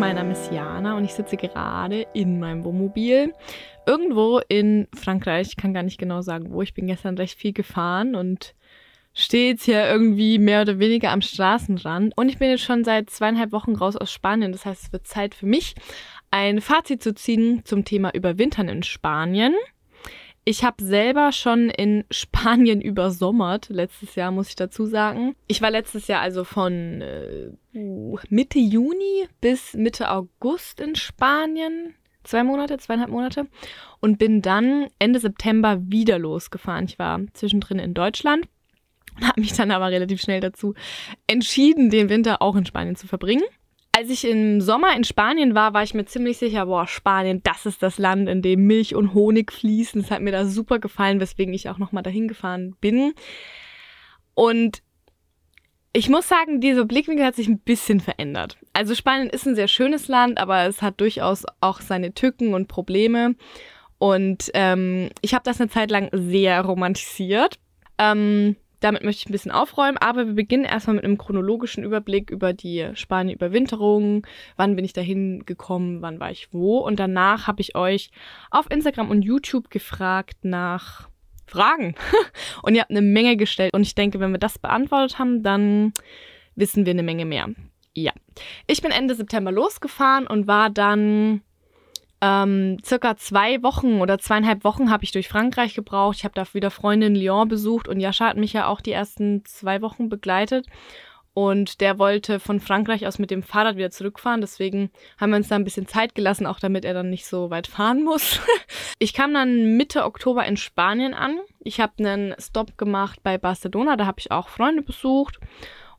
mein Name ist Jana und ich sitze gerade in meinem Wohnmobil irgendwo in Frankreich. Ich kann gar nicht genau sagen, wo. Ich bin gestern recht viel gefahren und stehe jetzt hier irgendwie mehr oder weniger am Straßenrand. Und ich bin jetzt schon seit zweieinhalb Wochen raus aus Spanien. Das heißt, es wird Zeit für mich, ein Fazit zu ziehen zum Thema Überwintern in Spanien. Ich habe selber schon in Spanien übersommert, letztes Jahr muss ich dazu sagen. Ich war letztes Jahr also von äh, Mitte Juni bis Mitte August in Spanien. Zwei Monate, zweieinhalb Monate. Und bin dann Ende September wieder losgefahren. Ich war zwischendrin in Deutschland habe mich dann aber relativ schnell dazu entschieden, den Winter auch in Spanien zu verbringen als ich im Sommer in Spanien war, war ich mir ziemlich sicher, boah, Spanien, das ist das Land, in dem Milch und Honig fließen. Es hat mir da super gefallen, weswegen ich auch nochmal dahin gefahren bin. Und ich muss sagen, dieser Blickwinkel hat sich ein bisschen verändert. Also Spanien ist ein sehr schönes Land, aber es hat durchaus auch seine Tücken und Probleme. Und ähm, ich habe das eine Zeit lang sehr romantisiert. Ähm, damit möchte ich ein bisschen aufräumen, aber wir beginnen erstmal mit einem chronologischen Überblick über die Spanien-Überwinterung. Wann bin ich dahin gekommen, wann war ich wo? Und danach habe ich euch auf Instagram und YouTube gefragt nach Fragen. und ihr habt eine Menge gestellt. Und ich denke, wenn wir das beantwortet haben, dann wissen wir eine Menge mehr. Ja. Ich bin Ende September losgefahren und war dann ähm, circa zwei Wochen oder zweieinhalb Wochen habe ich durch Frankreich gebraucht. Ich habe da wieder Freunde in Lyon besucht und Jascha hat mich ja auch die ersten zwei Wochen begleitet. Und der wollte von Frankreich aus mit dem Fahrrad wieder zurückfahren. Deswegen haben wir uns da ein bisschen Zeit gelassen, auch damit er dann nicht so weit fahren muss. ich kam dann Mitte Oktober in Spanien an. Ich habe einen Stop gemacht bei Barcelona. Da habe ich auch Freunde besucht.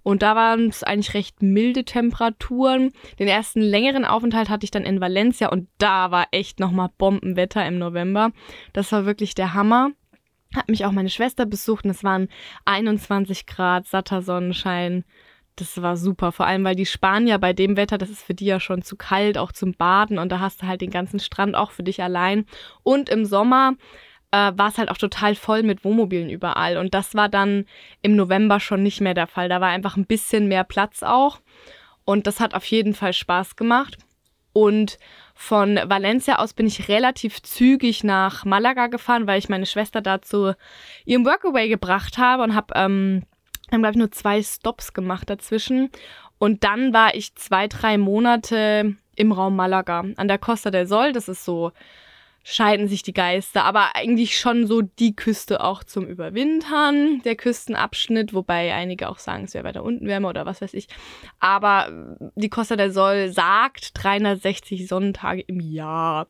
Und da waren es eigentlich recht milde Temperaturen. Den ersten längeren Aufenthalt hatte ich dann in Valencia und da war echt nochmal Bombenwetter im November. Das war wirklich der Hammer. Hat mich auch meine Schwester besucht und es waren 21 Grad, satter Sonnenschein. Das war super, vor allem weil die Spanier bei dem Wetter, das ist für die ja schon zu kalt, auch zum Baden und da hast du halt den ganzen Strand auch für dich allein. Und im Sommer äh, war es halt auch total voll mit Wohnmobilen überall. Und das war dann im November schon nicht mehr der Fall. Da war einfach ein bisschen mehr Platz auch. Und das hat auf jeden Fall Spaß gemacht. Und von Valencia aus bin ich relativ zügig nach Malaga gefahren, weil ich meine Schwester dazu ihrem Workaway gebracht habe und habe, ähm, glaube ich, nur zwei Stops gemacht dazwischen. Und dann war ich zwei, drei Monate im Raum Malaga an der Costa del Sol. Das ist so scheiden sich die Geister, aber eigentlich schon so die Küste auch zum Überwintern, der Küstenabschnitt, wobei einige auch sagen, es wäre weiter unten wärmer oder was weiß ich. Aber die Costa del Sol sagt 360 Sonnentage im Jahr.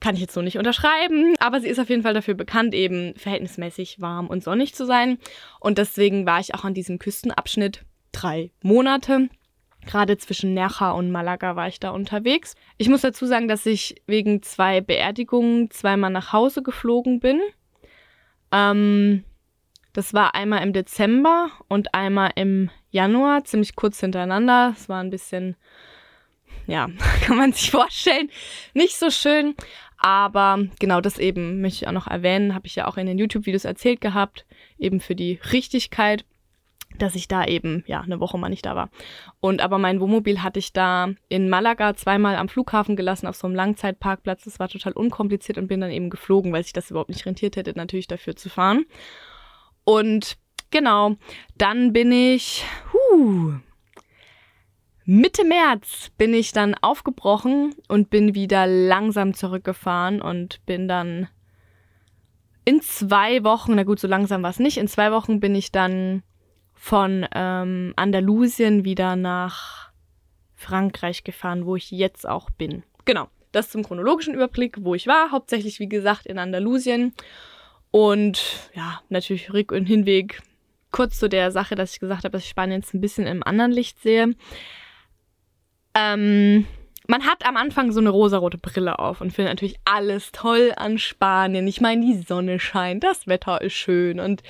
Kann ich jetzt so nicht unterschreiben, aber sie ist auf jeden Fall dafür bekannt, eben verhältnismäßig warm und sonnig zu sein. Und deswegen war ich auch an diesem Küstenabschnitt drei Monate. Gerade zwischen Nerja und Malaga war ich da unterwegs. Ich muss dazu sagen, dass ich wegen zwei Beerdigungen zweimal nach Hause geflogen bin. Ähm, das war einmal im Dezember und einmal im Januar, ziemlich kurz hintereinander. Es war ein bisschen, ja, kann man sich vorstellen, nicht so schön. Aber genau das eben möchte ich auch noch erwähnen, habe ich ja auch in den YouTube-Videos erzählt gehabt, eben für die Richtigkeit dass ich da eben, ja, eine Woche mal nicht da war. Und aber mein Wohnmobil hatte ich da in Malaga zweimal am Flughafen gelassen, auf so einem Langzeitparkplatz. Das war total unkompliziert und bin dann eben geflogen, weil sich das überhaupt nicht rentiert hätte, natürlich dafür zu fahren. Und genau, dann bin ich, huh, Mitte März bin ich dann aufgebrochen und bin wieder langsam zurückgefahren und bin dann in zwei Wochen, na gut, so langsam war es nicht, in zwei Wochen bin ich dann von ähm, Andalusien wieder nach Frankreich gefahren, wo ich jetzt auch bin. Genau, das zum chronologischen Überblick, wo ich war. Hauptsächlich, wie gesagt, in Andalusien. Und ja, natürlich Rück- und Hinweg. Kurz zu der Sache, dass ich gesagt habe, dass ich Spanien jetzt ein bisschen im anderen Licht sehe. Ähm, man hat am Anfang so eine rosarote Brille auf und findet natürlich alles toll an Spanien. Ich meine, die Sonne scheint, das Wetter ist schön und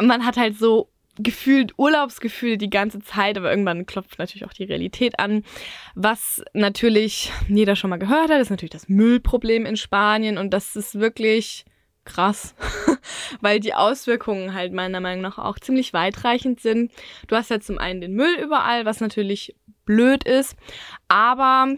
man hat halt so gefühlt Urlaubsgefühl die ganze Zeit, aber irgendwann klopft natürlich auch die Realität an. Was natürlich jeder schon mal gehört hat, ist natürlich das Müllproblem in Spanien und das ist wirklich krass, weil die Auswirkungen halt meiner Meinung nach auch ziemlich weitreichend sind. Du hast ja zum einen den Müll überall, was natürlich blöd ist. Aber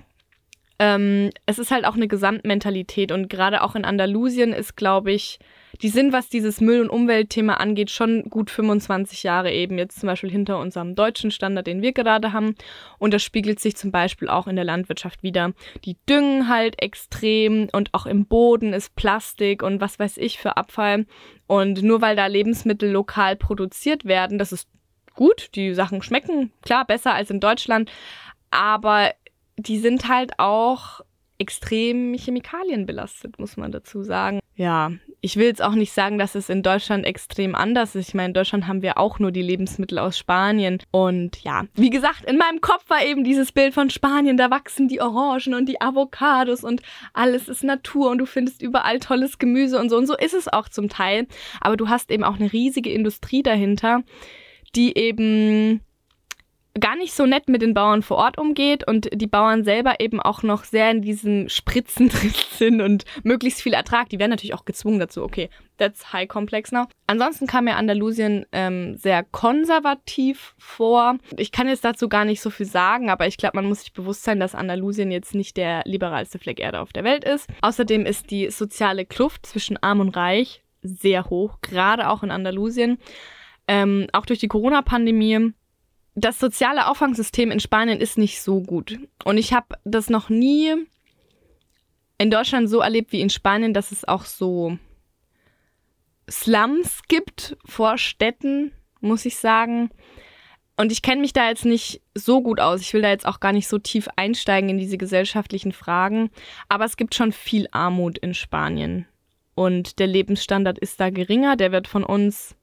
ähm, es ist halt auch eine Gesamtmentalität und gerade auch in Andalusien ist, glaube ich, die sind, was dieses Müll- und Umweltthema angeht, schon gut 25 Jahre eben jetzt zum Beispiel hinter unserem deutschen Standard, den wir gerade haben. Und das spiegelt sich zum Beispiel auch in der Landwirtschaft wieder. Die düngen halt extrem und auch im Boden ist Plastik und was weiß ich für Abfall. Und nur weil da Lebensmittel lokal produziert werden, das ist gut, die Sachen schmecken, klar, besser als in Deutschland, aber die sind halt auch extrem chemikalienbelastet, muss man dazu sagen. Ja, ich will jetzt auch nicht sagen, dass es in Deutschland extrem anders ist. Ich meine, in Deutschland haben wir auch nur die Lebensmittel aus Spanien. Und ja, wie gesagt, in meinem Kopf war eben dieses Bild von Spanien. Da wachsen die Orangen und die Avocados und alles ist Natur und du findest überall tolles Gemüse und so. Und so ist es auch zum Teil. Aber du hast eben auch eine riesige Industrie dahinter, die eben gar nicht so nett mit den Bauern vor Ort umgeht und die Bauern selber eben auch noch sehr in diesem Spritzen drin sind und möglichst viel Ertrag. Die werden natürlich auch gezwungen dazu. Okay, that's high complex now. Ansonsten kam mir Andalusien ähm, sehr konservativ vor. Ich kann jetzt dazu gar nicht so viel sagen, aber ich glaube, man muss sich bewusst sein, dass Andalusien jetzt nicht der liberalste Fleck Erde auf der Welt ist. Außerdem ist die soziale Kluft zwischen Arm und Reich sehr hoch, gerade auch in Andalusien. Ähm, auch durch die Corona-Pandemie das soziale Auffangsystem in Spanien ist nicht so gut. Und ich habe das noch nie in Deutschland so erlebt wie in Spanien, dass es auch so Slums gibt vor Städten, muss ich sagen. Und ich kenne mich da jetzt nicht so gut aus. Ich will da jetzt auch gar nicht so tief einsteigen in diese gesellschaftlichen Fragen. Aber es gibt schon viel Armut in Spanien. Und der Lebensstandard ist da geringer. Der wird von uns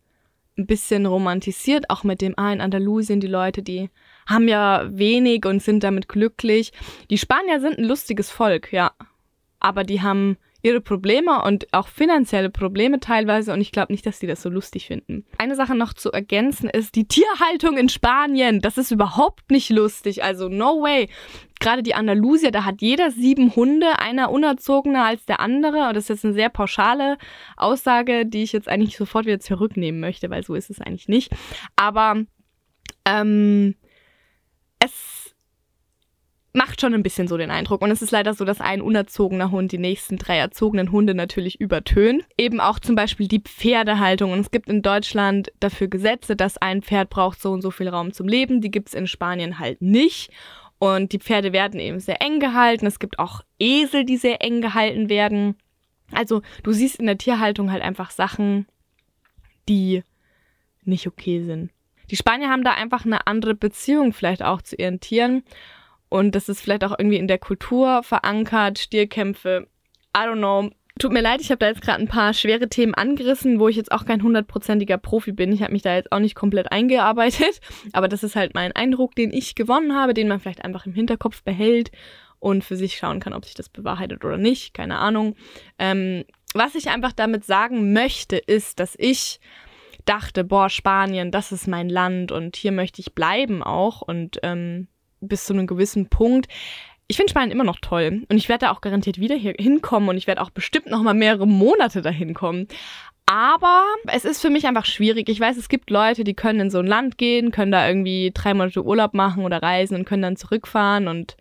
ein bisschen romantisiert, auch mit dem, ah, in Andalusien, die Leute, die haben ja wenig und sind damit glücklich. Die Spanier sind ein lustiges Volk, ja. Aber die haben ihre Probleme und auch finanzielle Probleme teilweise und ich glaube nicht, dass die das so lustig finden. Eine Sache noch zu ergänzen ist die Tierhaltung in Spanien. Das ist überhaupt nicht lustig, also no way gerade die Andalusier, da hat jeder sieben Hunde, einer unerzogener als der andere. Und das ist jetzt eine sehr pauschale Aussage, die ich jetzt eigentlich sofort wieder zurücknehmen möchte, weil so ist es eigentlich nicht. Aber ähm, es macht schon ein bisschen so den Eindruck. Und es ist leider so, dass ein unerzogener Hund die nächsten drei erzogenen Hunde natürlich übertönt. Eben auch zum Beispiel die Pferdehaltung. Und es gibt in Deutschland dafür Gesetze, dass ein Pferd braucht so und so viel Raum zum Leben. Die gibt es in Spanien halt nicht. Und die Pferde werden eben sehr eng gehalten. Es gibt auch Esel, die sehr eng gehalten werden. Also du siehst in der Tierhaltung halt einfach Sachen, die nicht okay sind. Die Spanier haben da einfach eine andere Beziehung vielleicht auch zu ihren Tieren. Und das ist vielleicht auch irgendwie in der Kultur verankert. Stierkämpfe, I don't know. Tut mir leid, ich habe da jetzt gerade ein paar schwere Themen angerissen, wo ich jetzt auch kein hundertprozentiger Profi bin. Ich habe mich da jetzt auch nicht komplett eingearbeitet, aber das ist halt mein Eindruck, den ich gewonnen habe, den man vielleicht einfach im Hinterkopf behält und für sich schauen kann, ob sich das bewahrheitet oder nicht. Keine Ahnung. Ähm, was ich einfach damit sagen möchte, ist, dass ich dachte, boah, Spanien, das ist mein Land und hier möchte ich bleiben auch und ähm, bis zu einem gewissen Punkt ich finde Spanien immer noch toll und ich werde da auch garantiert wieder hier hinkommen und ich werde auch bestimmt noch mal mehrere Monate dahin kommen. Aber es ist für mich einfach schwierig. Ich weiß, es gibt Leute, die können in so ein Land gehen, können da irgendwie drei Monate Urlaub machen oder reisen und können dann zurückfahren und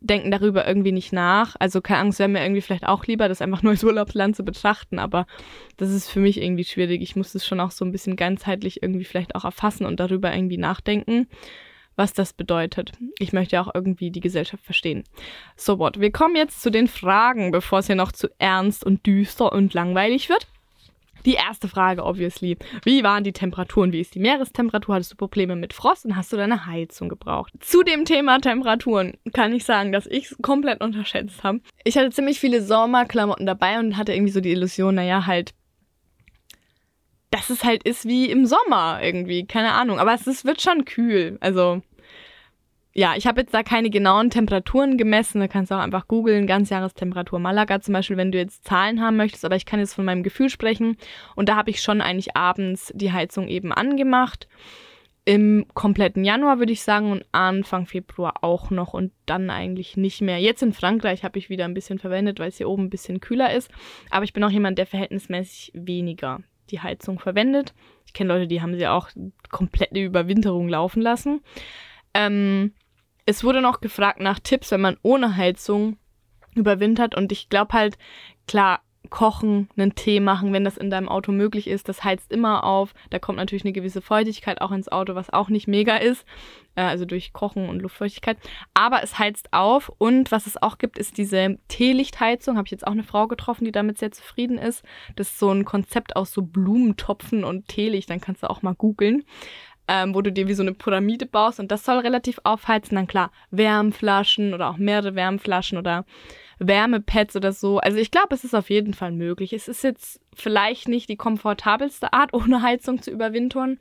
denken darüber irgendwie nicht nach. Also keine Angst, wäre mir irgendwie vielleicht auch lieber, das einfach nur als Urlaubsland zu betrachten, aber das ist für mich irgendwie schwierig. Ich muss das schon auch so ein bisschen ganzheitlich irgendwie vielleicht auch erfassen und darüber irgendwie nachdenken was das bedeutet. Ich möchte ja auch irgendwie die Gesellschaft verstehen. So what, wir kommen jetzt zu den Fragen, bevor es hier noch zu ernst und düster und langweilig wird. Die erste Frage, obviously. Wie waren die Temperaturen? Wie ist die Meerestemperatur? Hattest du Probleme mit Frost und hast du deine Heizung gebraucht? Zu dem Thema Temperaturen kann ich sagen, dass ich es komplett unterschätzt habe. Ich hatte ziemlich viele Sommerklamotten dabei und hatte irgendwie so die Illusion, naja, halt, dass es halt ist wie im Sommer irgendwie. Keine Ahnung. Aber es ist, wird schon kühl. Also, ja, ich habe jetzt da keine genauen Temperaturen gemessen. Da kannst du auch einfach googeln, Ganzjahrestemperatur Malaga zum Beispiel, wenn du jetzt Zahlen haben möchtest. Aber ich kann jetzt von meinem Gefühl sprechen. Und da habe ich schon eigentlich abends die Heizung eben angemacht. Im kompletten Januar würde ich sagen und Anfang Februar auch noch und dann eigentlich nicht mehr. Jetzt in Frankreich habe ich wieder ein bisschen verwendet, weil es hier oben ein bisschen kühler ist. Aber ich bin auch jemand, der verhältnismäßig weniger die Heizung verwendet. Ich kenne Leute, die haben sie auch komplette Überwinterung laufen lassen. Ähm, es wurde noch gefragt nach Tipps, wenn man ohne Heizung überwintert. Und ich glaube halt, klar, kochen, einen Tee machen, wenn das in deinem Auto möglich ist. Das heizt immer auf. Da kommt natürlich eine gewisse Feuchtigkeit auch ins Auto, was auch nicht mega ist. Äh, also durch Kochen und Luftfeuchtigkeit. Aber es heizt auf. Und was es auch gibt, ist diese Teelichtheizung. Habe ich jetzt auch eine Frau getroffen, die damit sehr zufrieden ist. Das ist so ein Konzept aus so Blumentopfen und Teelicht. Dann kannst du auch mal googeln ähm, wo du dir wie so eine Pyramide baust und das soll relativ aufheizen. Dann klar, Wärmflaschen oder auch mehrere Wärmflaschen oder Wärmepads oder so. Also ich glaube, es ist auf jeden Fall möglich. Es ist jetzt vielleicht nicht die komfortabelste Art, ohne Heizung zu überwintern,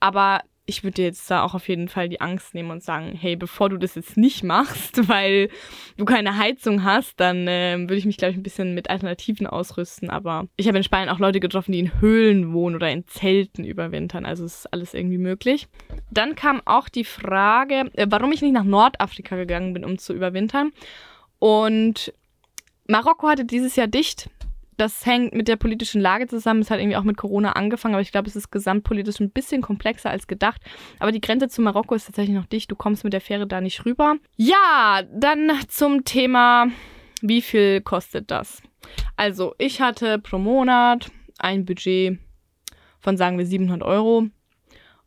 aber ich würde jetzt da auch auf jeden Fall die Angst nehmen und sagen, hey, bevor du das jetzt nicht machst, weil du keine Heizung hast, dann äh, würde ich mich, glaube ich, ein bisschen mit Alternativen ausrüsten. Aber ich habe in Spanien auch Leute getroffen, die in Höhlen wohnen oder in Zelten überwintern. Also ist alles irgendwie möglich. Dann kam auch die Frage, äh, warum ich nicht nach Nordafrika gegangen bin, um zu überwintern. Und Marokko hatte dieses Jahr dicht das hängt mit der politischen Lage zusammen. Es hat irgendwie auch mit Corona angefangen, aber ich glaube, es ist gesamtpolitisch ein bisschen komplexer als gedacht. Aber die Grenze zu Marokko ist tatsächlich noch dicht. Du kommst mit der Fähre da nicht rüber. Ja, dann zum Thema, wie viel kostet das? Also, ich hatte pro Monat ein Budget von, sagen wir, 700 Euro.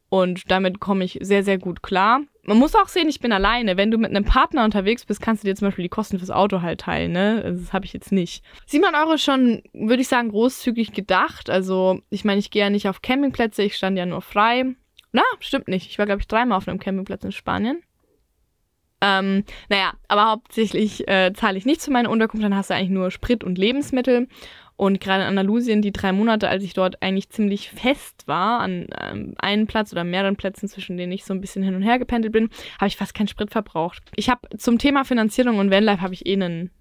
Und damit komme ich sehr, sehr gut klar. Man muss auch sehen, ich bin alleine. Wenn du mit einem Partner unterwegs bist, kannst du dir zum Beispiel die Kosten fürs Auto halt teilen, ne? Also das habe ich jetzt nicht. 700 Euro ist schon, würde ich sagen, großzügig gedacht. Also, ich meine, ich gehe ja nicht auf Campingplätze, ich stand ja nur frei. Na, stimmt nicht. Ich war, glaube ich, dreimal auf einem Campingplatz in Spanien. Ähm, naja, aber hauptsächlich äh, zahle ich nichts für meine Unterkunft, dann hast du eigentlich nur Sprit und Lebensmittel. Und gerade in Andalusien, die drei Monate, als ich dort eigentlich ziemlich fest war, an ähm, einem Platz oder mehreren Plätzen, zwischen denen ich so ein bisschen hin und her gependelt bin, habe ich fast keinen Sprit verbraucht. Ich habe zum Thema Finanzierung und Vanlife habe ich eh ein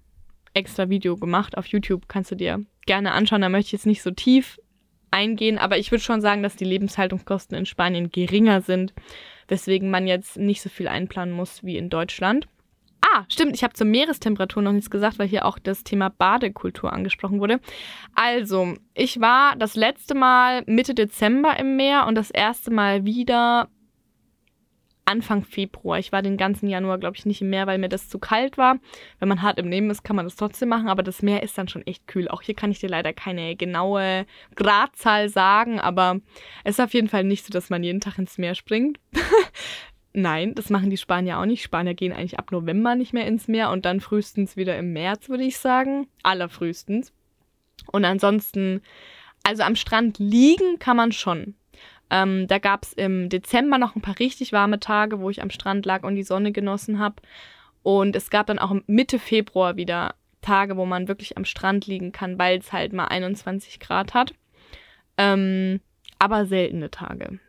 extra Video gemacht auf YouTube. Kannst du dir gerne anschauen. Da möchte ich jetzt nicht so tief eingehen, aber ich würde schon sagen, dass die Lebenshaltungskosten in Spanien geringer sind, weswegen man jetzt nicht so viel einplanen muss wie in Deutschland. Ah, stimmt, ich habe zur Meerestemperatur noch nichts gesagt, weil hier auch das Thema Badekultur angesprochen wurde. Also, ich war das letzte Mal Mitte Dezember im Meer und das erste Mal wieder Anfang Februar. Ich war den ganzen Januar, glaube ich, nicht im Meer, weil mir das zu kalt war. Wenn man hart im Leben ist, kann man das trotzdem machen, aber das Meer ist dann schon echt kühl. Auch hier kann ich dir leider keine genaue Gradzahl sagen, aber es ist auf jeden Fall nicht so, dass man jeden Tag ins Meer springt. Nein, das machen die Spanier auch nicht. Spanier gehen eigentlich ab November nicht mehr ins Meer und dann frühestens wieder im März, würde ich sagen. Allerfrühestens. Und ansonsten, also am Strand liegen kann man schon. Ähm, da gab es im Dezember noch ein paar richtig warme Tage, wo ich am Strand lag und die Sonne genossen habe. Und es gab dann auch Mitte Februar wieder Tage, wo man wirklich am Strand liegen kann, weil es halt mal 21 Grad hat. Ähm, aber seltene Tage.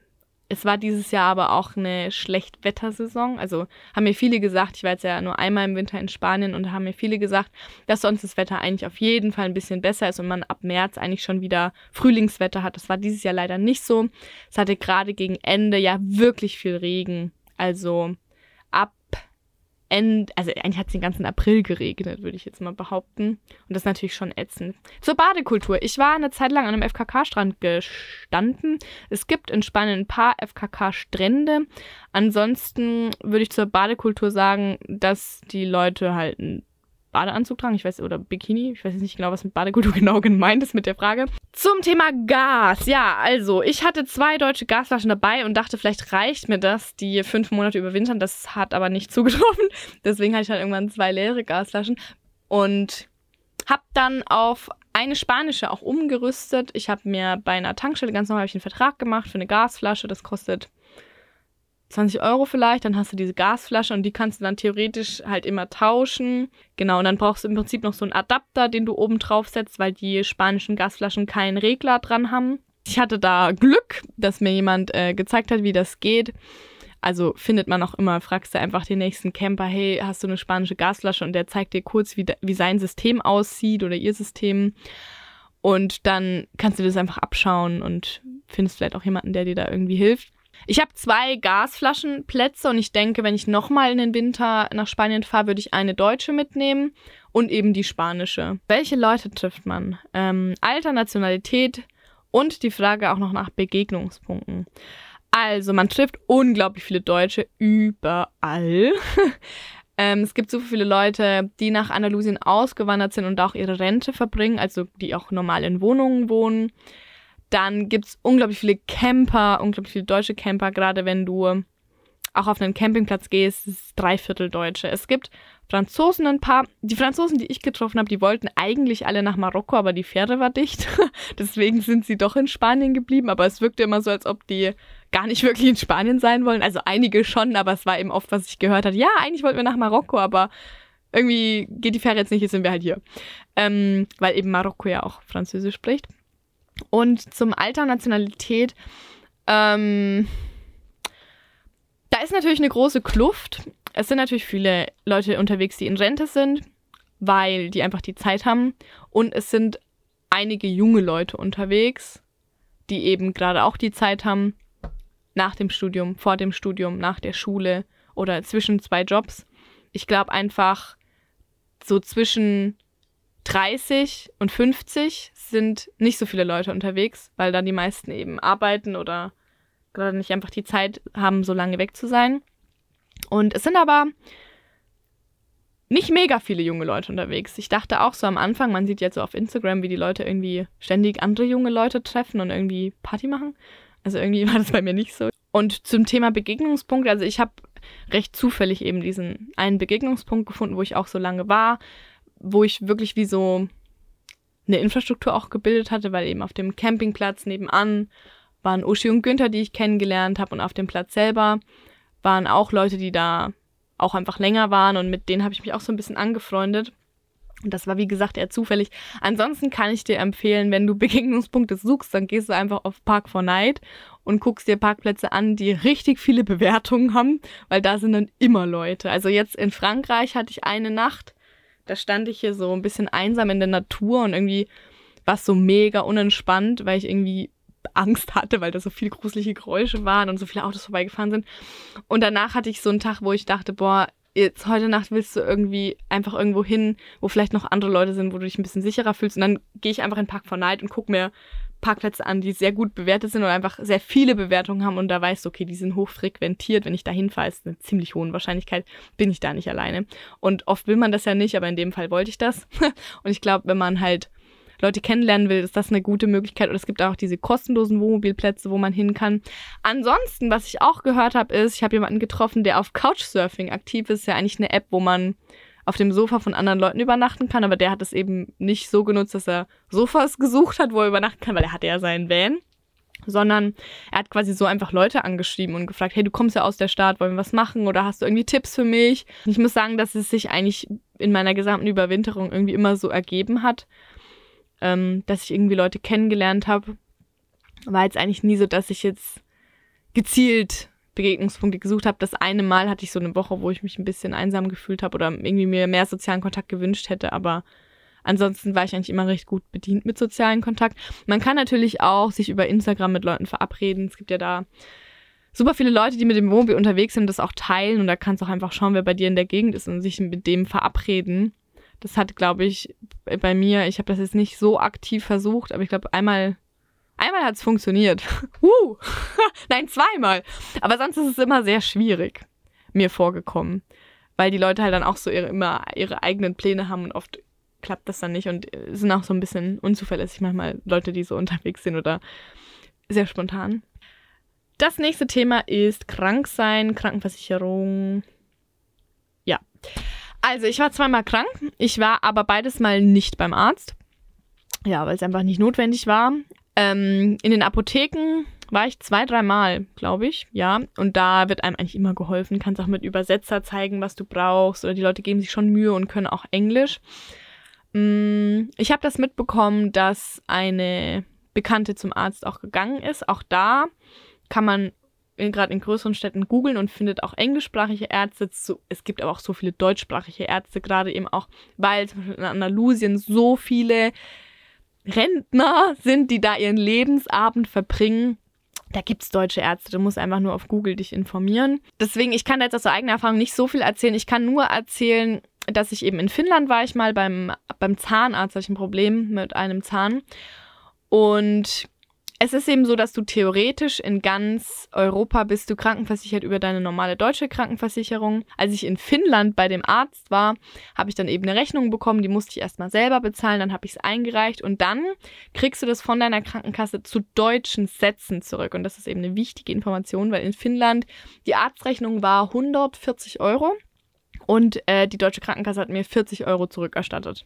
Es war dieses Jahr aber auch eine Schlechtwettersaison. Also haben mir viele gesagt, ich war jetzt ja nur einmal im Winter in Spanien und haben mir viele gesagt, dass sonst das Wetter eigentlich auf jeden Fall ein bisschen besser ist und man ab März eigentlich schon wieder Frühlingswetter hat. Das war dieses Jahr leider nicht so. Es hatte gerade gegen Ende ja wirklich viel Regen. Also Ende, also eigentlich hat es den ganzen April geregnet, würde ich jetzt mal behaupten. Und das ist natürlich schon ätzend. Zur Badekultur. Ich war eine Zeit lang an einem FKK-Strand gestanden. Es gibt in Spanien ein paar FKK-Strände. Ansonsten würde ich zur Badekultur sagen, dass die Leute halt ein Badeanzug tragen, ich weiß, oder Bikini, ich weiß nicht genau, was mit Badekultur genau gemeint ist mit der Frage. Zum Thema Gas. Ja, also, ich hatte zwei deutsche Gasflaschen dabei und dachte, vielleicht reicht mir das, die fünf Monate überwintern. Das hat aber nicht zugetroffen. Deswegen hatte ich halt irgendwann zwei leere Gasflaschen und hab dann auf eine spanische auch umgerüstet. Ich habe mir bei einer Tankstelle ganz normal einen Vertrag gemacht für eine Gasflasche. Das kostet 20 Euro vielleicht, dann hast du diese Gasflasche und die kannst du dann theoretisch halt immer tauschen. Genau, und dann brauchst du im Prinzip noch so einen Adapter, den du oben drauf setzt, weil die spanischen Gasflaschen keinen Regler dran haben. Ich hatte da Glück, dass mir jemand äh, gezeigt hat, wie das geht. Also findet man auch immer, fragst du einfach den nächsten Camper, hey, hast du eine spanische Gasflasche? Und der zeigt dir kurz, wie, wie sein System aussieht oder ihr System. Und dann kannst du das einfach abschauen und findest vielleicht auch jemanden, der dir da irgendwie hilft. Ich habe zwei Gasflaschenplätze und ich denke, wenn ich nochmal in den Winter nach Spanien fahre, würde ich eine deutsche mitnehmen und eben die spanische. Welche Leute trifft man? Ähm, Alter, Nationalität und die Frage auch noch nach Begegnungspunkten. Also, man trifft unglaublich viele Deutsche überall. ähm, es gibt so viele Leute, die nach Andalusien ausgewandert sind und auch ihre Rente verbringen, also die auch normal in Wohnungen wohnen. Dann gibt es unglaublich viele Camper, unglaublich viele deutsche Camper, gerade wenn du auch auf einen Campingplatz gehst, ist drei Viertel Deutsche. Es gibt Franzosen ein paar. Die Franzosen, die ich getroffen habe, die wollten eigentlich alle nach Marokko, aber die Fähre war dicht. Deswegen sind sie doch in Spanien geblieben. Aber es wirkte immer so, als ob die gar nicht wirklich in Spanien sein wollen. Also einige schon, aber es war eben oft, was ich gehört habe. Ja, eigentlich wollten wir nach Marokko, aber irgendwie geht die Fähre jetzt nicht, jetzt sind wir halt hier. Ähm, weil eben Marokko ja auch Französisch spricht. Und zum Alter und Nationalität, ähm, da ist natürlich eine große Kluft. Es sind natürlich viele Leute unterwegs, die in Rente sind, weil die einfach die Zeit haben. Und es sind einige junge Leute unterwegs, die eben gerade auch die Zeit haben, nach dem Studium, vor dem Studium, nach der Schule oder zwischen zwei Jobs. Ich glaube einfach, so zwischen 30 und 50 sind nicht so viele Leute unterwegs, weil dann die meisten eben arbeiten oder gerade nicht einfach die Zeit haben, so lange weg zu sein. Und es sind aber nicht mega viele junge Leute unterwegs. Ich dachte auch so am Anfang, man sieht jetzt so auf Instagram, wie die Leute irgendwie ständig andere junge Leute treffen und irgendwie Party machen. Also irgendwie war das bei mir nicht so. Und zum Thema Begegnungspunkt, also ich habe recht zufällig eben diesen einen Begegnungspunkt gefunden, wo ich auch so lange war, wo ich wirklich wie so eine Infrastruktur auch gebildet hatte, weil eben auf dem Campingplatz nebenan waren Uschi und Günther, die ich kennengelernt habe und auf dem Platz selber waren auch Leute, die da auch einfach länger waren und mit denen habe ich mich auch so ein bisschen angefreundet. Und das war, wie gesagt, eher zufällig. Ansonsten kann ich dir empfehlen, wenn du Begegnungspunkte suchst, dann gehst du einfach auf Park 4 Night und guckst dir Parkplätze an, die richtig viele Bewertungen haben, weil da sind dann immer Leute. Also jetzt in Frankreich hatte ich eine Nacht, da stand ich hier so ein bisschen einsam in der Natur und irgendwie war es so mega unentspannt, weil ich irgendwie Angst hatte, weil da so viele gruselige Geräusche waren und so viele Autos vorbeigefahren sind. Und danach hatte ich so einen Tag, wo ich dachte, boah, jetzt heute Nacht willst du irgendwie einfach irgendwo hin, wo vielleicht noch andere Leute sind, wo du dich ein bisschen sicherer fühlst. Und dann gehe ich einfach in Park for Night und gucke mir Parkplätze an, die sehr gut bewertet sind oder einfach sehr viele Bewertungen haben und da weißt du, okay, die sind hochfrequentiert. Wenn ich da hinfahre, ist eine ziemlich hohe Wahrscheinlichkeit, bin ich da nicht alleine. Und oft will man das ja nicht, aber in dem Fall wollte ich das. und ich glaube, wenn man halt Leute kennenlernen will, ist das eine gute Möglichkeit. Und es gibt auch diese kostenlosen Wohnmobilplätze, wo man hin kann. Ansonsten, was ich auch gehört habe, ist, ich habe jemanden getroffen, der auf Couchsurfing aktiv ist. Ja, eigentlich eine App, wo man auf dem Sofa von anderen Leuten übernachten kann, aber der hat es eben nicht so genutzt, dass er Sofas gesucht hat, wo er übernachten kann, weil er hatte ja seinen Van sondern er hat quasi so einfach Leute angeschrieben und gefragt, hey, du kommst ja aus der Stadt, wollen wir was machen oder hast du irgendwie Tipps für mich? Und ich muss sagen, dass es sich eigentlich in meiner gesamten Überwinterung irgendwie immer so ergeben hat, ähm, dass ich irgendwie Leute kennengelernt habe. War jetzt eigentlich nie so, dass ich jetzt gezielt Begegnungspunkte gesucht habe. Das eine Mal hatte ich so eine Woche, wo ich mich ein bisschen einsam gefühlt habe oder irgendwie mir mehr sozialen Kontakt gewünscht hätte, aber ansonsten war ich eigentlich immer recht gut bedient mit sozialen Kontakt. Man kann natürlich auch sich über Instagram mit Leuten verabreden. Es gibt ja da super viele Leute, die mit dem Wohnmobil unterwegs sind, das auch teilen und da kannst du auch einfach schauen, wer bei dir in der Gegend ist und sich mit dem verabreden. Das hat, glaube ich, bei mir, ich habe das jetzt nicht so aktiv versucht, aber ich glaube, einmal, einmal hat es funktioniert. uh! Nein, zweimal. Aber sonst ist es immer sehr schwierig mir vorgekommen, weil die Leute halt dann auch so ihre, immer ihre eigenen Pläne haben und oft klappt das dann nicht und sind auch so ein bisschen unzuverlässig manchmal Leute, die so unterwegs sind oder sehr spontan. Das nächste Thema ist Kranksein, Krankenversicherung. Ja. Also, ich war zweimal krank. Ich war aber beides mal nicht beim Arzt. Ja, weil es einfach nicht notwendig war. Ähm, in den Apotheken war ich zwei, dreimal, glaube ich, ja. Und da wird einem eigentlich immer geholfen. Kannst auch mit Übersetzer zeigen, was du brauchst. Oder die Leute geben sich schon Mühe und können auch Englisch. Mm, ich habe das mitbekommen, dass eine Bekannte zum Arzt auch gegangen ist. Auch da kann man gerade in größeren Städten googeln und findet auch englischsprachige Ärzte. Es gibt aber auch so viele deutschsprachige Ärzte, gerade eben auch, weil zum Beispiel in Andalusien so viele Rentner sind, die da ihren Lebensabend verbringen. Da gibt es deutsche Ärzte, du musst einfach nur auf Google dich informieren. Deswegen, ich kann jetzt aus eigener Erfahrung nicht so viel erzählen. Ich kann nur erzählen, dass ich eben in Finnland war ich mal beim, beim Zahnarzt, hatte ich ein Problem mit einem Zahn. Und es ist eben so, dass du theoretisch in ganz Europa bist du krankenversichert über deine normale deutsche Krankenversicherung. Als ich in Finnland bei dem Arzt war, habe ich dann eben eine Rechnung bekommen, die musste ich erstmal selber bezahlen, dann habe ich es eingereicht und dann kriegst du das von deiner Krankenkasse zu deutschen Sätzen zurück. Und das ist eben eine wichtige Information, weil in Finnland die Arztrechnung war 140 Euro und äh, die deutsche Krankenkasse hat mir 40 Euro zurückerstattet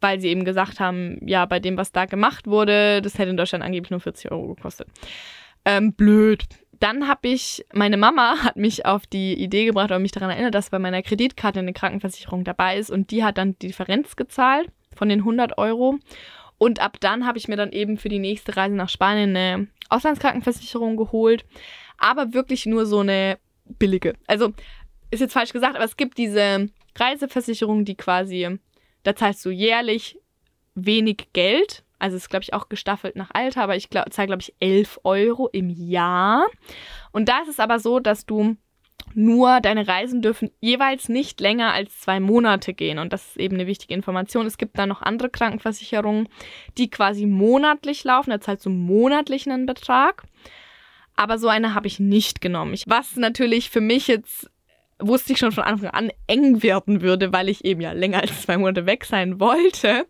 weil sie eben gesagt haben, ja, bei dem, was da gemacht wurde, das hätte in Deutschland angeblich nur 40 Euro gekostet. Ähm, blöd. Dann habe ich, meine Mama hat mich auf die Idee gebracht oder mich daran erinnert, dass bei meiner Kreditkarte eine Krankenversicherung dabei ist und die hat dann die Differenz gezahlt von den 100 Euro. Und ab dann habe ich mir dann eben für die nächste Reise nach Spanien eine Auslandskrankenversicherung geholt, aber wirklich nur so eine billige. Also ist jetzt falsch gesagt, aber es gibt diese Reiseversicherung, die quasi da zahlst du jährlich wenig Geld. Also ist, glaube ich, auch gestaffelt nach Alter, aber ich glaub, zahle, glaube ich, 11 Euro im Jahr. Und da ist es aber so, dass du nur deine Reisen dürfen jeweils nicht länger als zwei Monate gehen. Und das ist eben eine wichtige Information. Es gibt da noch andere Krankenversicherungen, die quasi monatlich laufen. Da zahlst du monatlich einen Betrag. Aber so eine habe ich nicht genommen. was natürlich für mich jetzt wusste ich schon von Anfang an eng werden würde, weil ich eben ja länger als zwei Monate weg sein wollte.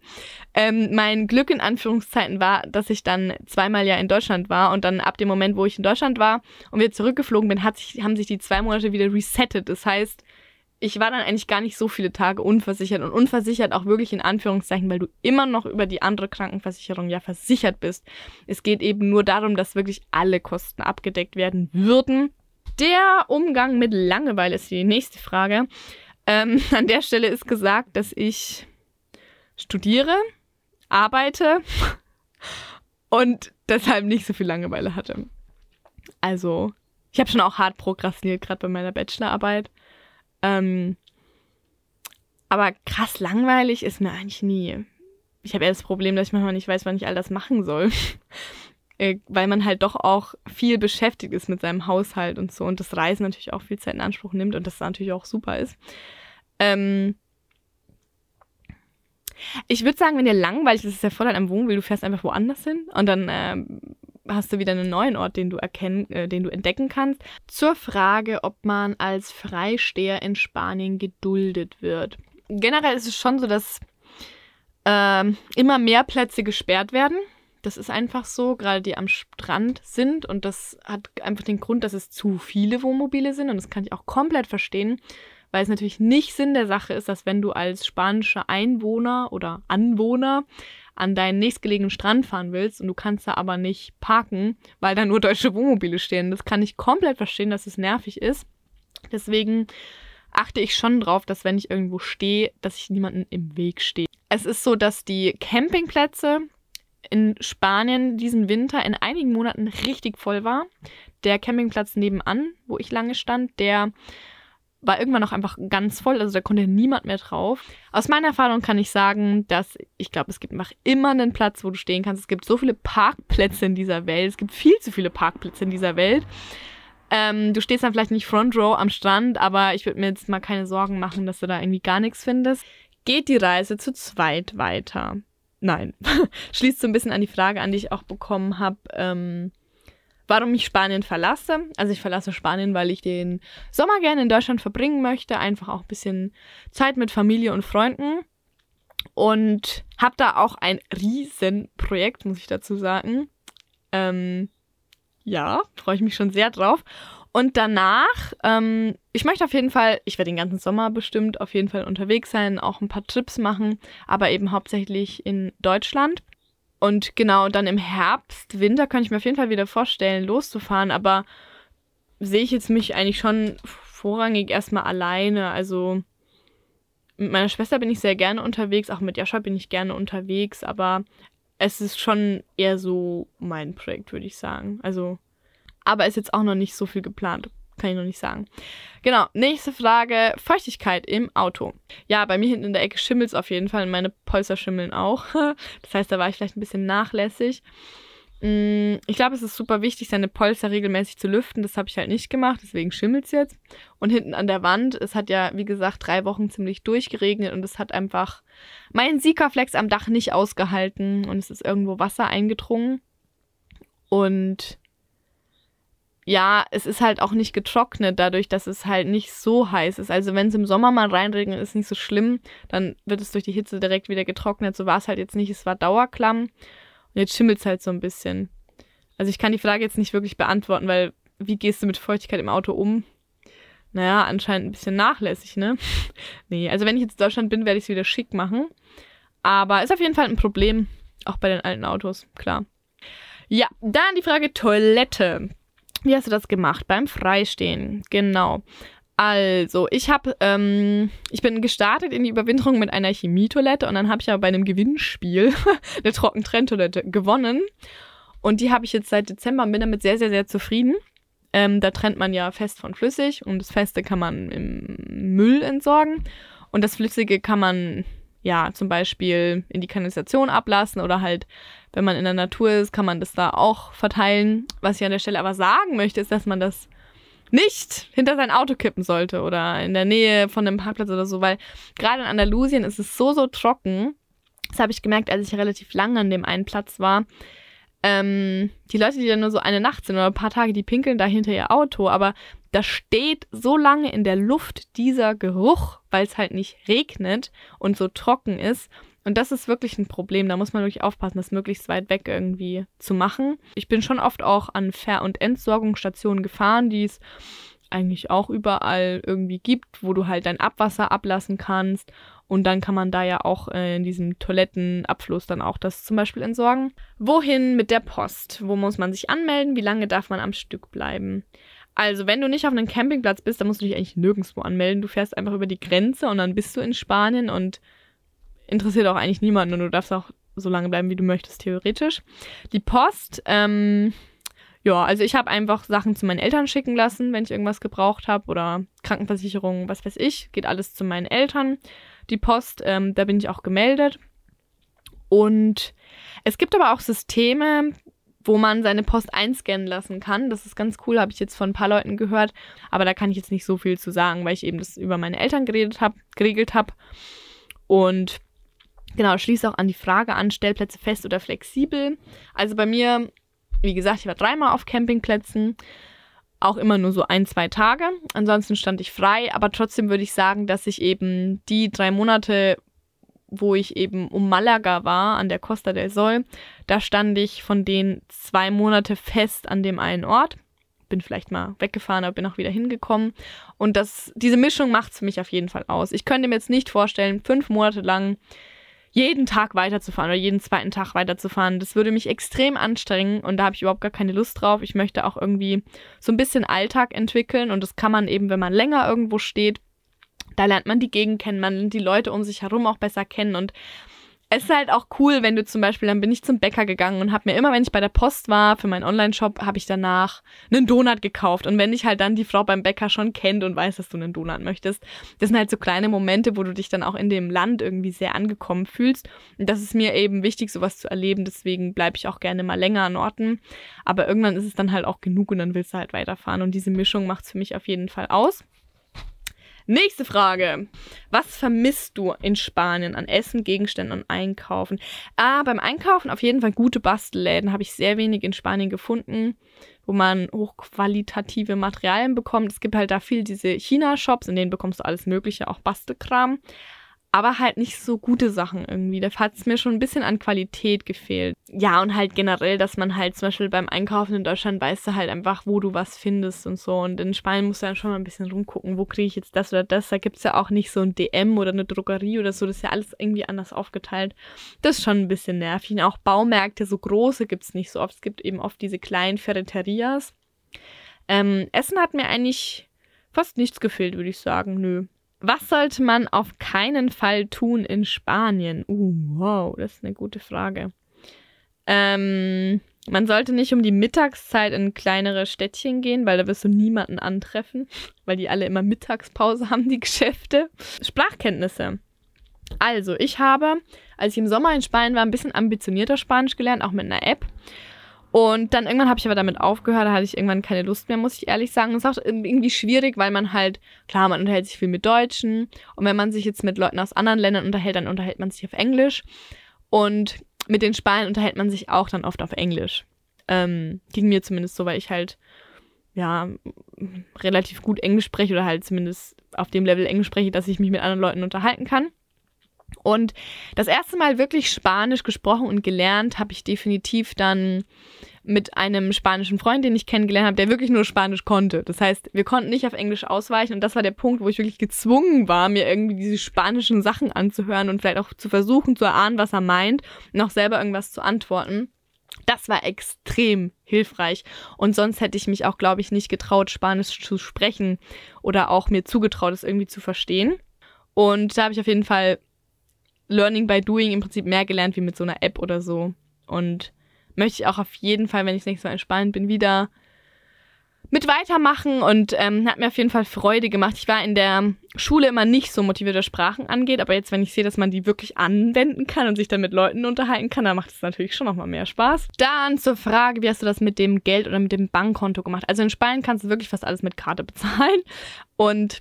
Ähm, mein Glück in Anführungszeiten war, dass ich dann zweimal ja in Deutschland war und dann ab dem Moment, wo ich in Deutschland war und wieder zurückgeflogen bin, sich, haben sich die zwei Monate wieder resettet. Das heißt, ich war dann eigentlich gar nicht so viele Tage unversichert und unversichert auch wirklich in Anführungszeichen, weil du immer noch über die andere Krankenversicherung ja versichert bist. Es geht eben nur darum, dass wirklich alle Kosten abgedeckt werden würden. Der Umgang mit Langeweile ist die nächste Frage. Ähm, an der Stelle ist gesagt, dass ich studiere, arbeite und deshalb nicht so viel Langeweile hatte. Also, ich habe schon auch hart prokrastiniert, gerade bei meiner Bachelorarbeit. Ähm, aber krass langweilig ist mir eigentlich nie. Ich habe eher das Problem, dass ich manchmal nicht weiß, wann ich all das machen soll. Äh, weil man halt doch auch viel beschäftigt ist mit seinem Haushalt und so und das Reisen natürlich auch viel Zeit in Anspruch nimmt und das natürlich auch super ist. Ähm ich würde sagen, wenn dir langweilig ist, ist der Vorteil am Wohnmobil, du fährst einfach woanders hin und dann ähm, hast du wieder einen neuen Ort, den du erkennen, äh, den du entdecken kannst. Zur Frage, ob man als Freisteher in Spanien geduldet wird. Generell ist es schon so, dass äh, immer mehr Plätze gesperrt werden das ist einfach so, gerade die am Strand sind. Und das hat einfach den Grund, dass es zu viele Wohnmobile sind. Und das kann ich auch komplett verstehen, weil es natürlich nicht Sinn der Sache ist, dass wenn du als spanischer Einwohner oder Anwohner an deinen nächstgelegenen Strand fahren willst und du kannst da aber nicht parken, weil da nur deutsche Wohnmobile stehen. Das kann ich komplett verstehen, dass es nervig ist. Deswegen achte ich schon drauf, dass wenn ich irgendwo stehe, dass ich niemanden im Weg stehe. Es ist so, dass die Campingplätze in Spanien diesen Winter in einigen Monaten richtig voll war. Der Campingplatz nebenan, wo ich lange stand, der war irgendwann auch einfach ganz voll, also da konnte niemand mehr drauf. Aus meiner Erfahrung kann ich sagen, dass ich glaube, es gibt einfach immer einen Platz, wo du stehen kannst. Es gibt so viele Parkplätze in dieser Welt. Es gibt viel zu viele Parkplätze in dieser Welt. Ähm, du stehst dann vielleicht nicht Front Row am Strand, aber ich würde mir jetzt mal keine Sorgen machen, dass du da irgendwie gar nichts findest. Geht die Reise zu zweit weiter? Nein. Schließt so ein bisschen an die Frage an, die ich auch bekommen habe, ähm, warum ich Spanien verlasse. Also ich verlasse Spanien, weil ich den Sommer gerne in Deutschland verbringen möchte, einfach auch ein bisschen Zeit mit Familie und Freunden. Und habe da auch ein Riesenprojekt, muss ich dazu sagen. Ähm, ja, freue ich mich schon sehr drauf. Und danach, ähm, ich möchte auf jeden Fall, ich werde den ganzen Sommer bestimmt auf jeden Fall unterwegs sein, auch ein paar Trips machen, aber eben hauptsächlich in Deutschland. Und genau, dann im Herbst, Winter kann ich mir auf jeden Fall wieder vorstellen, loszufahren, aber sehe ich jetzt mich eigentlich schon vorrangig erstmal alleine. Also mit meiner Schwester bin ich sehr gerne unterwegs, auch mit Jascha bin ich gerne unterwegs, aber es ist schon eher so mein Projekt, würde ich sagen. Also aber ist jetzt auch noch nicht so viel geplant. Kann ich noch nicht sagen. Genau, nächste Frage. Feuchtigkeit im Auto. Ja, bei mir hinten in der Ecke schimmelt es auf jeden Fall und meine Polster schimmeln auch. Das heißt, da war ich vielleicht ein bisschen nachlässig. Mm, ich glaube, es ist super wichtig, seine Polster regelmäßig zu lüften. Das habe ich halt nicht gemacht, deswegen schimmelt es jetzt. Und hinten an der Wand, es hat ja, wie gesagt, drei Wochen ziemlich durchgeregnet und es hat einfach meinen Sikaflex am Dach nicht ausgehalten und es ist irgendwo Wasser eingedrungen. Und ja, es ist halt auch nicht getrocknet, dadurch, dass es halt nicht so heiß ist. Also wenn es im Sommer mal reinregnet, ist nicht so schlimm. Dann wird es durch die Hitze direkt wieder getrocknet. So war es halt jetzt nicht. Es war dauerklamm. Und jetzt schimmelt es halt so ein bisschen. Also ich kann die Frage jetzt nicht wirklich beantworten, weil wie gehst du mit Feuchtigkeit im Auto um? Naja, anscheinend ein bisschen nachlässig, ne? nee, also wenn ich jetzt in Deutschland bin, werde ich es wieder schick machen. Aber ist auf jeden Fall ein Problem, auch bei den alten Autos, klar. Ja, dann die Frage Toilette. Wie hast du das gemacht? Beim Freistehen. Genau. Also, ich habe, ähm, ich bin gestartet in die Überwinterung mit einer Chemietoilette und dann habe ich aber bei einem Gewinnspiel eine Trockentrenntoilette gewonnen. Und die habe ich jetzt seit Dezember und bin damit sehr, sehr, sehr zufrieden. Ähm, da trennt man ja fest von flüssig und das Feste kann man im Müll entsorgen. Und das Flüssige kann man ja zum Beispiel in die Kanalisation ablassen oder halt wenn man in der Natur ist, kann man das da auch verteilen. Was ich an der Stelle aber sagen möchte, ist, dass man das nicht hinter sein Auto kippen sollte oder in der Nähe von einem Parkplatz oder so, weil gerade in Andalusien ist es so, so trocken. Das habe ich gemerkt, als ich relativ lange an dem einen Platz war. Ähm, die Leute, die da nur so eine Nacht sind oder ein paar Tage, die pinkeln da hinter ihr Auto, aber da steht so lange in der Luft dieser Geruch, weil es halt nicht regnet und so trocken ist. Und das ist wirklich ein Problem. Da muss man wirklich aufpassen, das möglichst weit weg irgendwie zu machen. Ich bin schon oft auch an Ver- und Entsorgungsstationen gefahren, die es eigentlich auch überall irgendwie gibt, wo du halt dein Abwasser ablassen kannst. Und dann kann man da ja auch äh, in diesem Toilettenabfluss dann auch das zum Beispiel entsorgen. Wohin mit der Post? Wo muss man sich anmelden? Wie lange darf man am Stück bleiben? Also, wenn du nicht auf einem Campingplatz bist, dann musst du dich eigentlich nirgendwo anmelden. Du fährst einfach über die Grenze und dann bist du in Spanien und interessiert auch eigentlich niemanden und du darfst auch so lange bleiben, wie du möchtest, theoretisch. Die Post, ähm, ja, also ich habe einfach Sachen zu meinen Eltern schicken lassen, wenn ich irgendwas gebraucht habe oder Krankenversicherung, was weiß ich, geht alles zu meinen Eltern. Die Post, ähm, da bin ich auch gemeldet. Und es gibt aber auch Systeme, wo man seine Post einscannen lassen kann. Das ist ganz cool, habe ich jetzt von ein paar Leuten gehört. Aber da kann ich jetzt nicht so viel zu sagen, weil ich eben das über meine Eltern geredet habe, geregelt habe. Und Genau, schließt auch an die Frage an, Stellplätze fest oder flexibel. Also bei mir, wie gesagt, ich war dreimal auf Campingplätzen, auch immer nur so ein, zwei Tage. Ansonsten stand ich frei, aber trotzdem würde ich sagen, dass ich eben die drei Monate, wo ich eben um Malaga war, an der Costa del Sol, da stand ich von den zwei Monate fest an dem einen Ort. Bin vielleicht mal weggefahren, aber bin auch wieder hingekommen. Und das, diese Mischung macht es für mich auf jeden Fall aus. Ich könnte mir jetzt nicht vorstellen, fünf Monate lang jeden Tag weiterzufahren oder jeden zweiten Tag weiterzufahren. Das würde mich extrem anstrengen und da habe ich überhaupt gar keine Lust drauf. Ich möchte auch irgendwie so ein bisschen Alltag entwickeln und das kann man eben, wenn man länger irgendwo steht. Da lernt man die Gegend kennen, man lernt die Leute um sich herum auch besser kennen und es ist halt auch cool, wenn du zum Beispiel, dann bin ich zum Bäcker gegangen und habe mir immer, wenn ich bei der Post war, für meinen Online-Shop, habe ich danach einen Donut gekauft. Und wenn dich halt dann die Frau beim Bäcker schon kennt und weiß, dass du einen Donut möchtest, das sind halt so kleine Momente, wo du dich dann auch in dem Land irgendwie sehr angekommen fühlst. Und das ist mir eben wichtig, sowas zu erleben. Deswegen bleibe ich auch gerne mal länger an Orten. Aber irgendwann ist es dann halt auch genug und dann willst du halt weiterfahren. Und diese Mischung macht es für mich auf jeden Fall aus. Nächste Frage. Was vermisst du in Spanien an Essen, Gegenständen und Einkaufen? Ah, beim Einkaufen auf jeden Fall gute Bastelläden. Habe ich sehr wenig in Spanien gefunden, wo man hochqualitative Materialien bekommt. Es gibt halt da viel diese China-Shops, in denen bekommst du alles Mögliche, auch Bastelkram aber halt nicht so gute Sachen irgendwie. Da hat es mir schon ein bisschen an Qualität gefehlt. Ja, und halt generell, dass man halt zum Beispiel beim Einkaufen in Deutschland weißt du halt einfach, wo du was findest und so. Und in Spanien musst du dann schon mal ein bisschen rumgucken, wo kriege ich jetzt das oder das. Da gibt es ja auch nicht so ein DM oder eine Drogerie oder so. Das ist ja alles irgendwie anders aufgeteilt. Das ist schon ein bisschen nervig. Und auch Baumärkte, so große gibt es nicht so oft. Es gibt eben oft diese kleinen Ferreterias. Ähm, Essen hat mir eigentlich fast nichts gefehlt, würde ich sagen. Nö. Was sollte man auf keinen Fall tun in Spanien? Uh, wow, das ist eine gute Frage. Ähm, man sollte nicht um die Mittagszeit in kleinere Städtchen gehen, weil da wirst du niemanden antreffen, weil die alle immer Mittagspause haben, die Geschäfte. Sprachkenntnisse. Also, ich habe, als ich im Sommer in Spanien war, ein bisschen ambitionierter Spanisch gelernt, auch mit einer App. Und dann irgendwann habe ich aber damit aufgehört, da hatte ich irgendwann keine Lust mehr, muss ich ehrlich sagen. Es ist auch irgendwie schwierig, weil man halt, klar, man unterhält sich viel mit Deutschen. Und wenn man sich jetzt mit Leuten aus anderen Ländern unterhält, dann unterhält man sich auf Englisch. Und mit den Spaniern unterhält man sich auch dann oft auf Englisch. Ähm, ging mir zumindest so, weil ich halt ja relativ gut Englisch spreche oder halt zumindest auf dem Level Englisch spreche, dass ich mich mit anderen Leuten unterhalten kann. Und das erste Mal wirklich Spanisch gesprochen und gelernt habe ich definitiv dann mit einem spanischen Freund, den ich kennengelernt habe, der wirklich nur Spanisch konnte. Das heißt, wir konnten nicht auf Englisch ausweichen und das war der Punkt, wo ich wirklich gezwungen war, mir irgendwie diese spanischen Sachen anzuhören und vielleicht auch zu versuchen zu erahnen, was er meint auch selber irgendwas zu antworten. Das war extrem hilfreich. Und sonst hätte ich mich auch, glaube ich, nicht getraut, Spanisch zu sprechen oder auch mir zugetraut, es irgendwie zu verstehen. Und da habe ich auf jeden Fall Learning by Doing im Prinzip mehr gelernt wie mit so einer App oder so. Und möchte ich auch auf jeden Fall, wenn ich das nächste Mal in Spanien bin, wieder mit weitermachen und ähm, hat mir auf jeden Fall Freude gemacht. Ich war in der Schule immer nicht so motiviert, was Sprachen angeht, aber jetzt, wenn ich sehe, dass man die wirklich anwenden kann und sich dann mit Leuten unterhalten kann, dann macht es natürlich schon nochmal mehr Spaß. Dann zur Frage, wie hast du das mit dem Geld oder mit dem Bankkonto gemacht? Also in Spanien kannst du wirklich fast alles mit Karte bezahlen und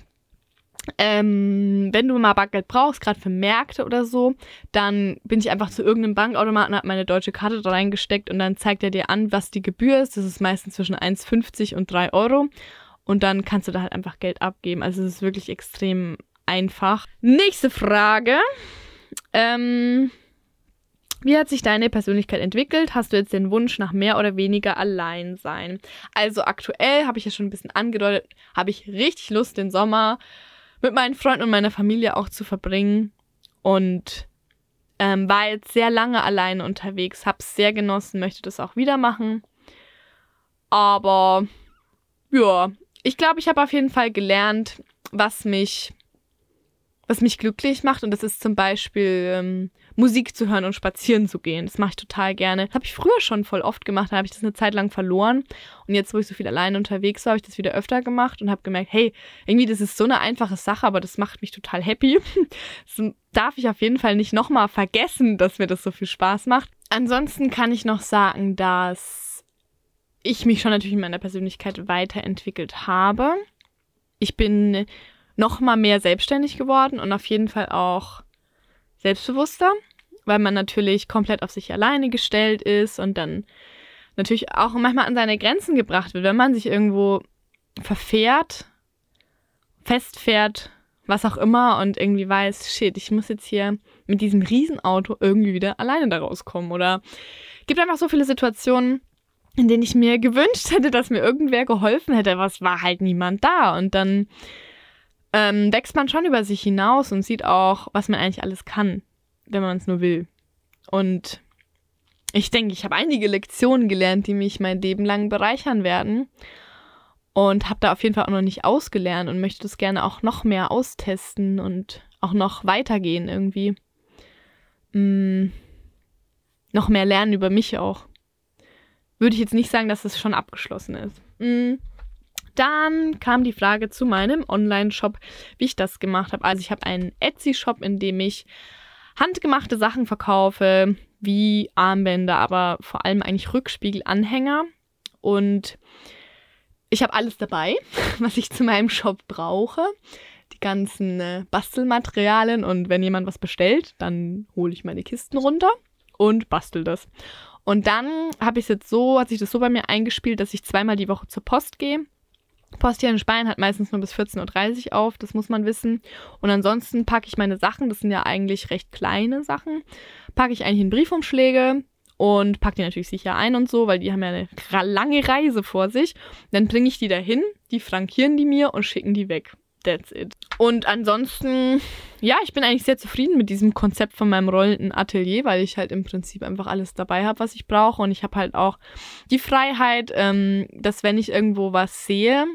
ähm, wenn du mal Bankgeld brauchst, gerade für Märkte oder so, dann bin ich einfach zu irgendeinem Bankautomaten, habe meine deutsche Karte da reingesteckt und dann zeigt er dir an, was die Gebühr ist. Das ist meistens zwischen 1,50 und 3 Euro. Und dann kannst du da halt einfach Geld abgeben. Also es ist wirklich extrem einfach. Nächste Frage. Ähm, wie hat sich deine Persönlichkeit entwickelt? Hast du jetzt den Wunsch nach mehr oder weniger Alleinsein? Also aktuell habe ich ja schon ein bisschen angedeutet, habe ich richtig Lust, den Sommer mit meinen Freunden und meiner Familie auch zu verbringen. Und ähm, war jetzt sehr lange alleine unterwegs, hab's sehr genossen, möchte das auch wieder machen. Aber ja, ich glaube, ich habe auf jeden Fall gelernt, was mich, was mich glücklich macht. Und das ist zum Beispiel ähm, Musik zu hören und spazieren zu gehen. Das mache ich total gerne. Das habe ich früher schon voll oft gemacht, da habe ich das eine Zeit lang verloren. Und jetzt, wo ich so viel alleine unterwegs war, habe ich das wieder öfter gemacht und habe gemerkt, hey, irgendwie, das ist so eine einfache Sache, aber das macht mich total happy. Das darf ich auf jeden Fall nicht nochmal vergessen, dass mir das so viel Spaß macht. Ansonsten kann ich noch sagen, dass ich mich schon natürlich in meiner Persönlichkeit weiterentwickelt habe. Ich bin noch mal mehr selbstständig geworden und auf jeden Fall auch selbstbewusster, weil man natürlich komplett auf sich alleine gestellt ist und dann natürlich auch manchmal an seine Grenzen gebracht wird, wenn man sich irgendwo verfährt, festfährt, was auch immer und irgendwie weiß, shit, ich muss jetzt hier mit diesem Riesenauto irgendwie wieder alleine da rauskommen. Oder gibt einfach so viele Situationen, in denen ich mir gewünscht hätte, dass mir irgendwer geholfen hätte, aber es war halt niemand da. Und dann ähm, wächst man schon über sich hinaus und sieht auch, was man eigentlich alles kann, wenn man es nur will. Und ich denke, ich habe einige Lektionen gelernt, die mich mein Leben lang bereichern werden. Und habe da auf jeden Fall auch noch nicht ausgelernt und möchte das gerne auch noch mehr austesten und auch noch weitergehen irgendwie. Mm, noch mehr lernen über mich auch. Würde ich jetzt nicht sagen, dass es schon abgeschlossen ist. Mm. Dann kam die Frage zu meinem Online-Shop, wie ich das gemacht habe. Also ich habe einen Etsy-Shop, in dem ich handgemachte Sachen verkaufe, wie Armbänder, aber vor allem eigentlich Rückspiegelanhänger. Und ich habe alles dabei, was ich zu meinem Shop brauche. Die ganzen äh, Bastelmaterialien und wenn jemand was bestellt, dann hole ich meine Kisten runter und bastel das. Und dann habe ich es jetzt so, hat sich das so bei mir eingespielt, dass ich zweimal die Woche zur Post gehe Post hier in Spanien hat meistens nur bis 14.30 Uhr auf, das muss man wissen. Und ansonsten packe ich meine Sachen, das sind ja eigentlich recht kleine Sachen, packe ich eigentlich in Briefumschläge und packe die natürlich sicher ein und so, weil die haben ja eine lange Reise vor sich. Dann bringe ich die dahin, die frankieren die mir und schicken die weg. That's it. Und ansonsten, ja, ich bin eigentlich sehr zufrieden mit diesem Konzept von meinem rollenden Atelier, weil ich halt im Prinzip einfach alles dabei habe, was ich brauche. Und ich habe halt auch die Freiheit, ähm, dass wenn ich irgendwo was sehe,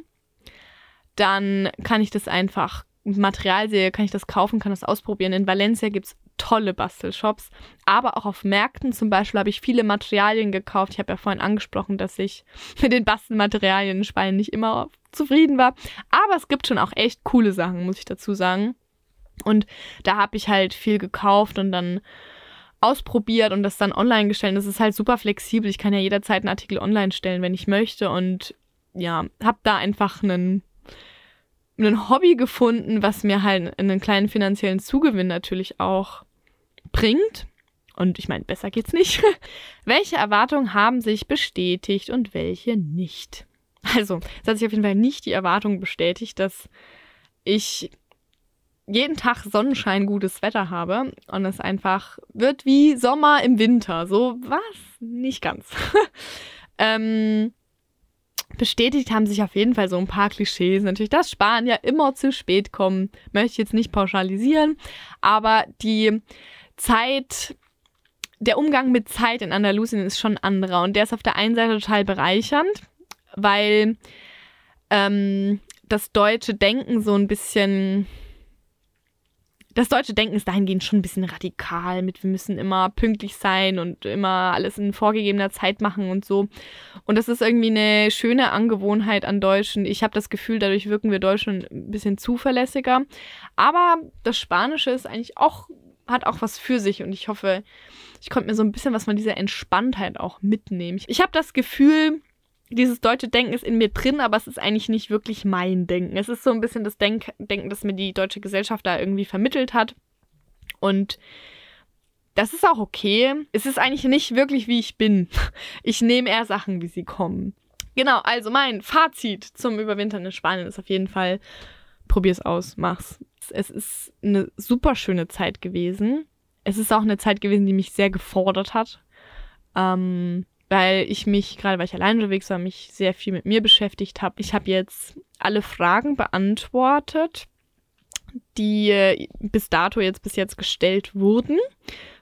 dann kann ich das einfach, Material sehe, kann ich das kaufen, kann das ausprobieren. In Valencia gibt es tolle Bastelshops, aber auch auf Märkten zum Beispiel habe ich viele Materialien gekauft. Ich habe ja vorhin angesprochen, dass ich mit den Bastelmaterialien in Spanien nicht immer zufrieden war. Aber es gibt schon auch echt coole Sachen, muss ich dazu sagen. Und da habe ich halt viel gekauft und dann ausprobiert und das dann online gestellt. Das ist halt super flexibel. Ich kann ja jederzeit einen Artikel online stellen, wenn ich möchte. Und ja, habe da einfach einen ein Hobby gefunden, was mir halt einen kleinen finanziellen Zugewinn natürlich auch bringt. Und ich meine, besser geht's nicht. welche Erwartungen haben sich bestätigt und welche nicht? Also, es hat sich auf jeden Fall nicht die Erwartung bestätigt, dass ich jeden Tag Sonnenschein, gutes Wetter habe und es einfach wird wie Sommer im Winter. So was? Nicht ganz. ähm, bestätigt haben sich auf jeden Fall so ein paar Klischees. Natürlich, dass Spanier immer zu spät kommen, möchte ich jetzt nicht pauschalisieren, aber die Zeit, der Umgang mit Zeit in Andalusien ist schon anderer und der ist auf der einen Seite total bereichernd, weil ähm, das deutsche Denken so ein bisschen das deutsche Denken ist dahingehend schon ein bisschen radikal mit, wir müssen immer pünktlich sein und immer alles in vorgegebener Zeit machen und so. Und das ist irgendwie eine schöne Angewohnheit an Deutschen. Ich habe das Gefühl, dadurch wirken wir Deutschen ein bisschen zuverlässiger. Aber das Spanische ist eigentlich auch, hat auch was für sich und ich hoffe, ich konnte mir so ein bisschen was von dieser Entspanntheit auch mitnehmen. Ich habe das Gefühl, dieses deutsche Denken ist in mir drin, aber es ist eigentlich nicht wirklich mein Denken. Es ist so ein bisschen das Denk Denken, das mir die deutsche Gesellschaft da irgendwie vermittelt hat. Und das ist auch okay. Es ist eigentlich nicht wirklich, wie ich bin. Ich nehme eher Sachen, wie sie kommen. Genau, also mein Fazit zum Überwintern in Spanien ist auf jeden Fall, probier's aus, mach's. Es ist eine super schöne Zeit gewesen. Es ist auch eine Zeit gewesen, die mich sehr gefordert hat. Ähm, weil ich mich, gerade weil ich allein unterwegs war, mich sehr viel mit mir beschäftigt habe. Ich habe jetzt alle Fragen beantwortet, die äh, bis dato jetzt bis jetzt gestellt wurden.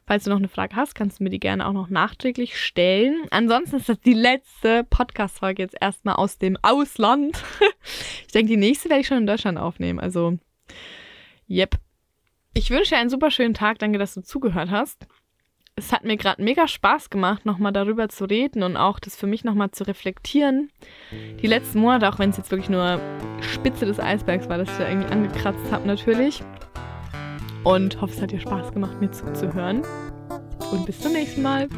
Falls du noch eine Frage hast, kannst du mir die gerne auch noch nachträglich stellen. Ansonsten ist das die letzte Podcast-Folge jetzt erstmal aus dem Ausland. ich denke, die nächste werde ich schon in Deutschland aufnehmen. Also, yep. Ich wünsche dir einen super schönen Tag. Danke, dass du zugehört hast es hat mir gerade mega Spaß gemacht, nochmal darüber zu reden und auch das für mich nochmal zu reflektieren. Die letzten Monate, auch wenn es jetzt wirklich nur Spitze des Eisbergs war, dass ich da irgendwie angekratzt habe natürlich. Und hoffe, es hat dir Spaß gemacht, mir zuzuhören. Und bis zum nächsten Mal.